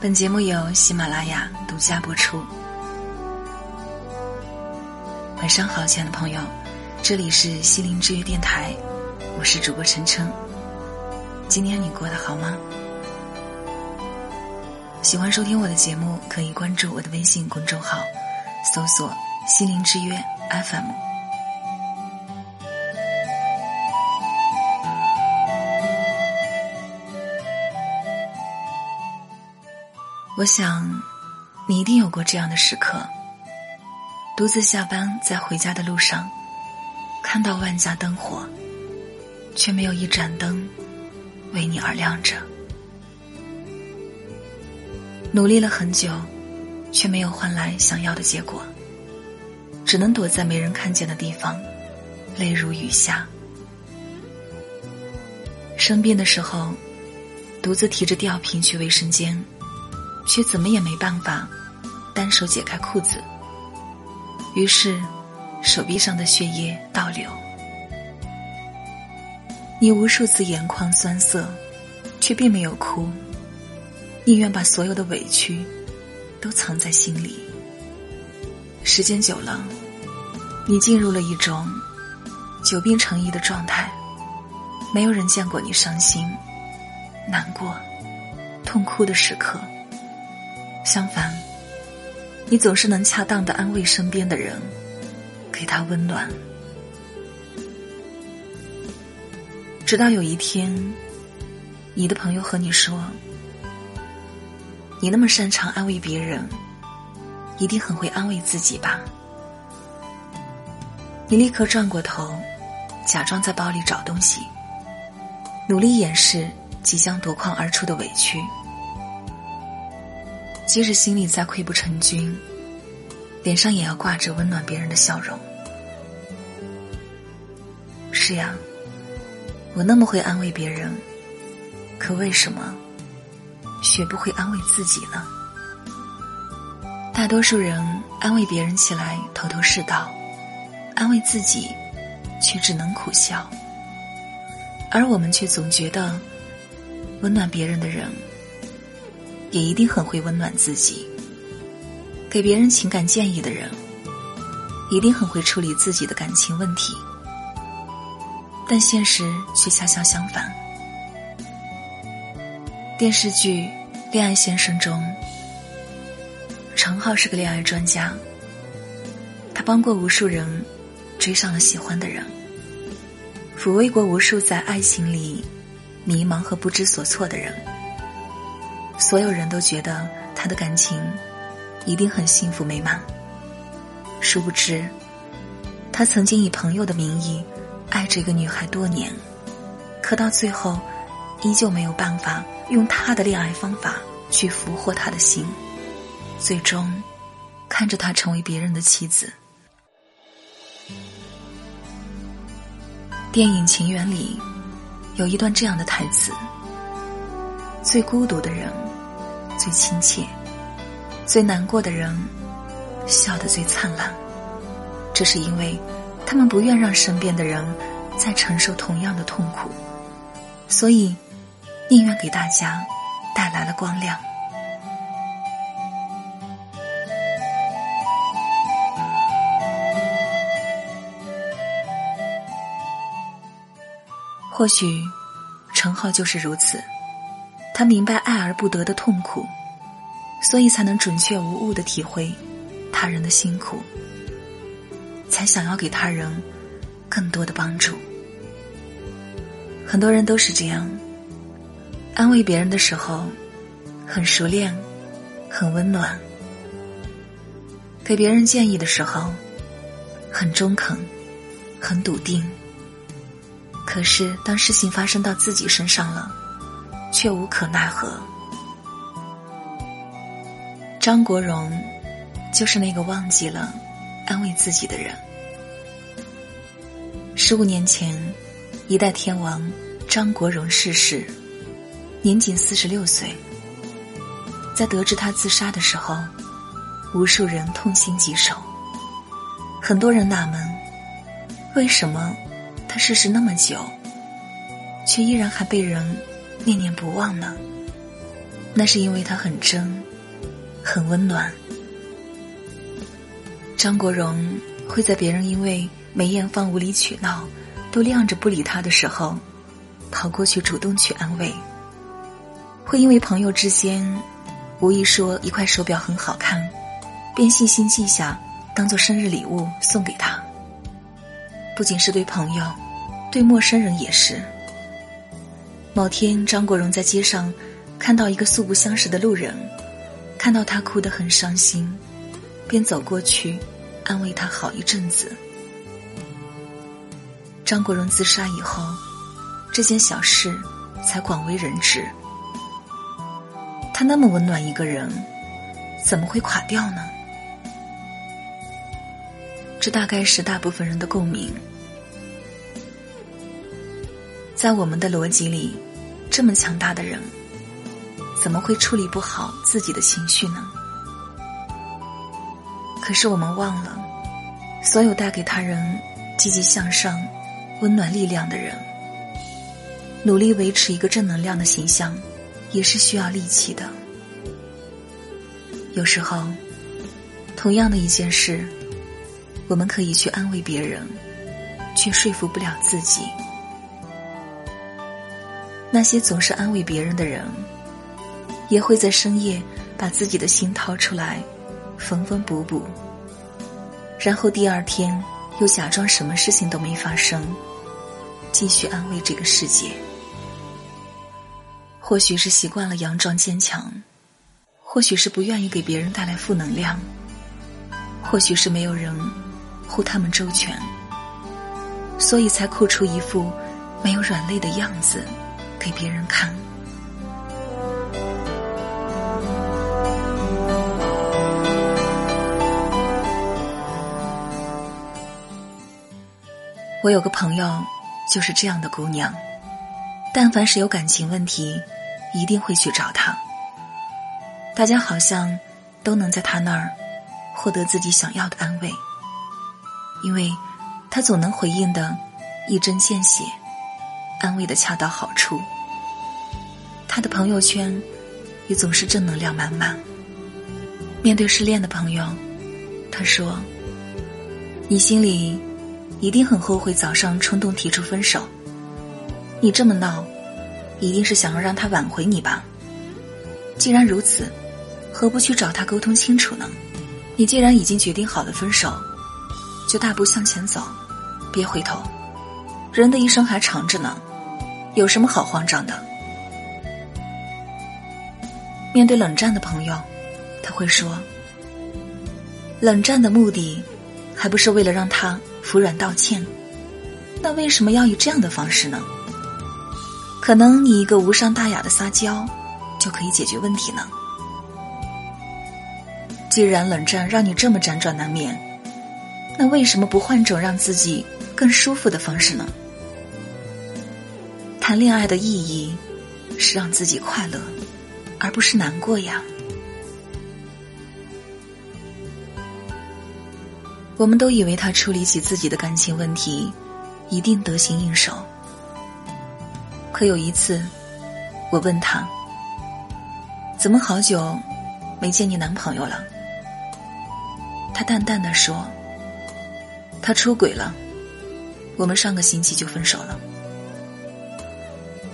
本节目由喜马拉雅独家播出。晚上好，亲爱的朋友，这里是心灵之约电台，我是主播晨晨。今天你过得好吗？喜欢收听我的节目，可以关注我的微信公众号，搜索“心灵之约 FM”。我想，你一定有过这样的时刻：独自下班，在回家的路上，看到万家灯火，却没有一盏灯为你而亮着；努力了很久，却没有换来想要的结果，只能躲在没人看见的地方，泪如雨下。生病的时候，独自提着吊瓶去卫生间。却怎么也没办法单手解开裤子，于是手臂上的血液倒流。你无数次眼眶酸涩，却并没有哭，宁愿把所有的委屈都藏在心里。时间久了，你进入了一种久病成医的状态，没有人见过你伤心、难过、痛哭的时刻。相反，你总是能恰当的安慰身边的人，给他温暖。直到有一天，你的朋友和你说：“你那么擅长安慰别人，一定很会安慰自己吧？”你立刻转过头，假装在包里找东西，努力掩饰即将夺眶而出的委屈。即使心里再溃不成军，脸上也要挂着温暖别人的笑容。是呀，我那么会安慰别人，可为什么学不会安慰自己呢？大多数人安慰别人起来头头是道，安慰自己却只能苦笑，而我们却总觉得温暖别人的人。也一定很会温暖自己。给别人情感建议的人，一定很会处理自己的感情问题。但现实却恰恰相反。电视剧《恋爱先生》中，程浩是个恋爱专家，他帮过无数人追上了喜欢的人，抚慰过无数在爱情里迷茫和不知所措的人。所有人都觉得他的感情一定很幸福美满，殊不知，他曾经以朋友的名义爱着一个女孩多年，可到最后，依旧没有办法用他的恋爱方法去俘获她的心，最终看着她成为别人的妻子。电影《情缘》里有一段这样的台词：“最孤独的人。”最亲切，最难过的人，笑得最灿烂。这是因为，他们不愿让身边的人再承受同样的痛苦，所以宁愿给大家带来了光亮。或许，陈浩就是如此。他明白爱而不得的痛苦，所以才能准确无误的体会他人的辛苦，才想要给他人更多的帮助。很多人都是这样，安慰别人的时候很熟练，很温暖；给别人建议的时候很中肯，很笃定。可是当事情发生到自己身上了，却无可奈何。张国荣就是那个忘记了安慰自己的人。十五年前，一代天王张国荣逝世，年仅四十六岁。在得知他自杀的时候，无数人痛心疾首。很多人纳闷，为什么他逝世那么久，却依然还被人。念念不忘呢。那是因为他很真，很温暖。张国荣会在别人因为梅艳芳无理取闹，都晾着不理他的时候，跑过去主动去安慰；会因为朋友之间无意说一块手表很好看，便细心记下，当做生日礼物送给他。不仅是对朋友，对陌生人也是。某天，张国荣在街上看到一个素不相识的路人，看到他哭得很伤心，便走过去安慰他好一阵子。张国荣自杀以后，这件小事才广为人知。他那么温暖一个人，怎么会垮掉呢？这大概是大部分人的共鸣。在我们的逻辑里，这么强大的人，怎么会处理不好自己的情绪呢？可是我们忘了，所有带给他人积极向上、温暖力量的人，努力维持一个正能量的形象，也是需要力气的。有时候，同样的一件事，我们可以去安慰别人，却说服不了自己。那些总是安慰别人的人，也会在深夜把自己的心掏出来，缝缝补补，然后第二天又假装什么事情都没发生，继续安慰这个世界。或许是习惯了佯装坚强，或许是不愿意给别人带来负能量，或许是没有人护他们周全，所以才哭出一副没有软肋的样子。给别人看。我有个朋友，就是这样的姑娘。但凡是有感情问题，一定会去找他。大家好像都能在他那儿获得自己想要的安慰，因为他总能回应的一针见血。安慰的恰到好处，他的朋友圈也总是正能量满满。面对失恋的朋友，他说：“你心里一定很后悔早上冲动提出分手，你这么闹，一定是想要让他挽回你吧？既然如此，何不去找他沟通清楚呢？你既然已经决定好了分手，就大步向前走，别回头。人的一生还长着呢。”有什么好慌张的？面对冷战的朋友，他会说：“冷战的目的，还不是为了让他服软道歉？那为什么要以这样的方式呢？可能你一个无伤大雅的撒娇，就可以解决问题呢？既然冷战让你这么辗转难眠，那为什么不换种让自己更舒服的方式呢？”谈恋爱的意义是让自己快乐，而不是难过呀。我们都以为他处理起自己的感情问题一定得心应手，可有一次，我问他：“怎么好久没见你男朋友了？”他淡淡的说：“他出轨了，我们上个星期就分手了。”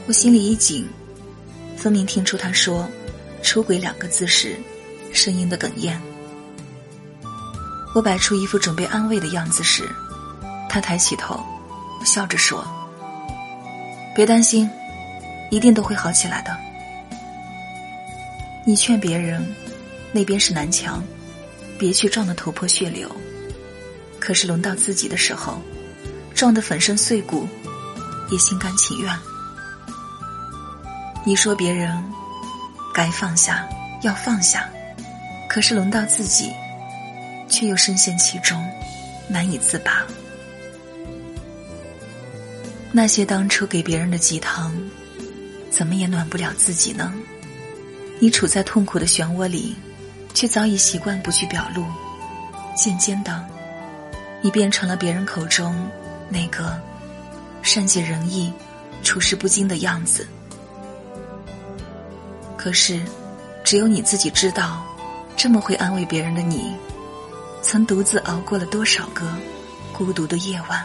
我心里一紧，分明听出他说“出轨”两个字时，声音的哽咽。我摆出一副准备安慰的样子时，他抬起头，笑着说：“别担心，一定都会好起来的。”你劝别人，那边是南墙，别去撞得头破血流。可是轮到自己的时候，撞得粉身碎骨，也心甘情愿。你说别人该放下，要放下，可是轮到自己，却又深陷其中，难以自拔。那些当初给别人的鸡汤，怎么也暖不了自己呢？你处在痛苦的漩涡里，却早已习惯不去表露，渐渐的，你变成了别人口中那个善解人意、处事不惊的样子。可是，只有你自己知道，这么会安慰别人的你，曾独自熬过了多少个孤独的夜晚。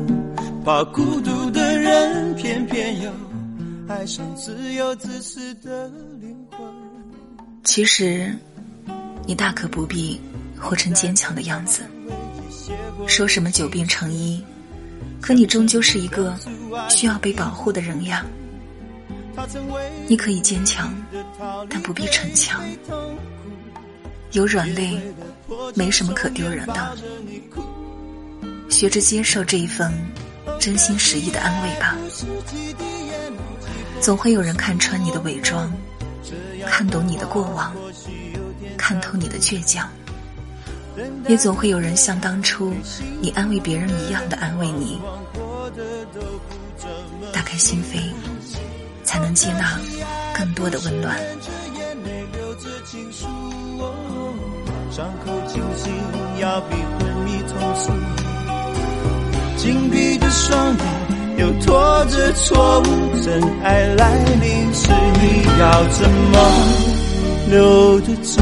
怕孤独的人，偏偏又爱上自由自私的灵魂。其实，你大可不必活成坚强的样子，说什么久病成医，可你终究是一个需要被保护的人呀。你可以坚强，但不必逞强。有软肋，没什么可丢人的。学着接受这一份。真心实意的安慰吧，总会有人看穿你的伪装，看懂你的过往，看透你的倔强，也总会有人像当初你安慰别人一样的安慰你。打开心扉，才能接纳更多的温暖。伤口清醒，要比昏迷痛楚。紧闭着双眼，又拖着错误。真爱来临时，你要怎么留得住？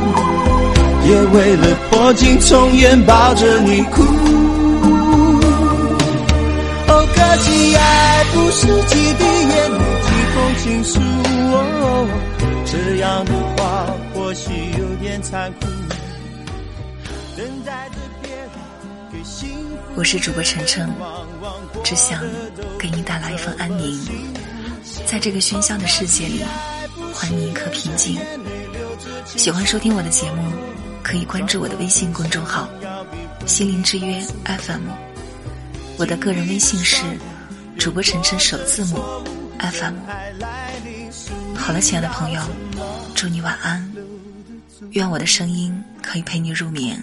为了破镜重圆抱着你哭。哦，可惜爱不是几滴眼泪几封情书，哦这样的话或许有点残酷。等待着别人给幸福。我是主播晨晨，只想给你带来一份安宁，在这个喧嚣的世界里。还你一颗平静。喜欢收听我的节目，可以关注我的微信公众号“心灵之约 FM”。我的个人微信是主播晨晨首字母 FM。好了，亲爱的朋友，祝你晚安，愿我的声音可以陪你入眠。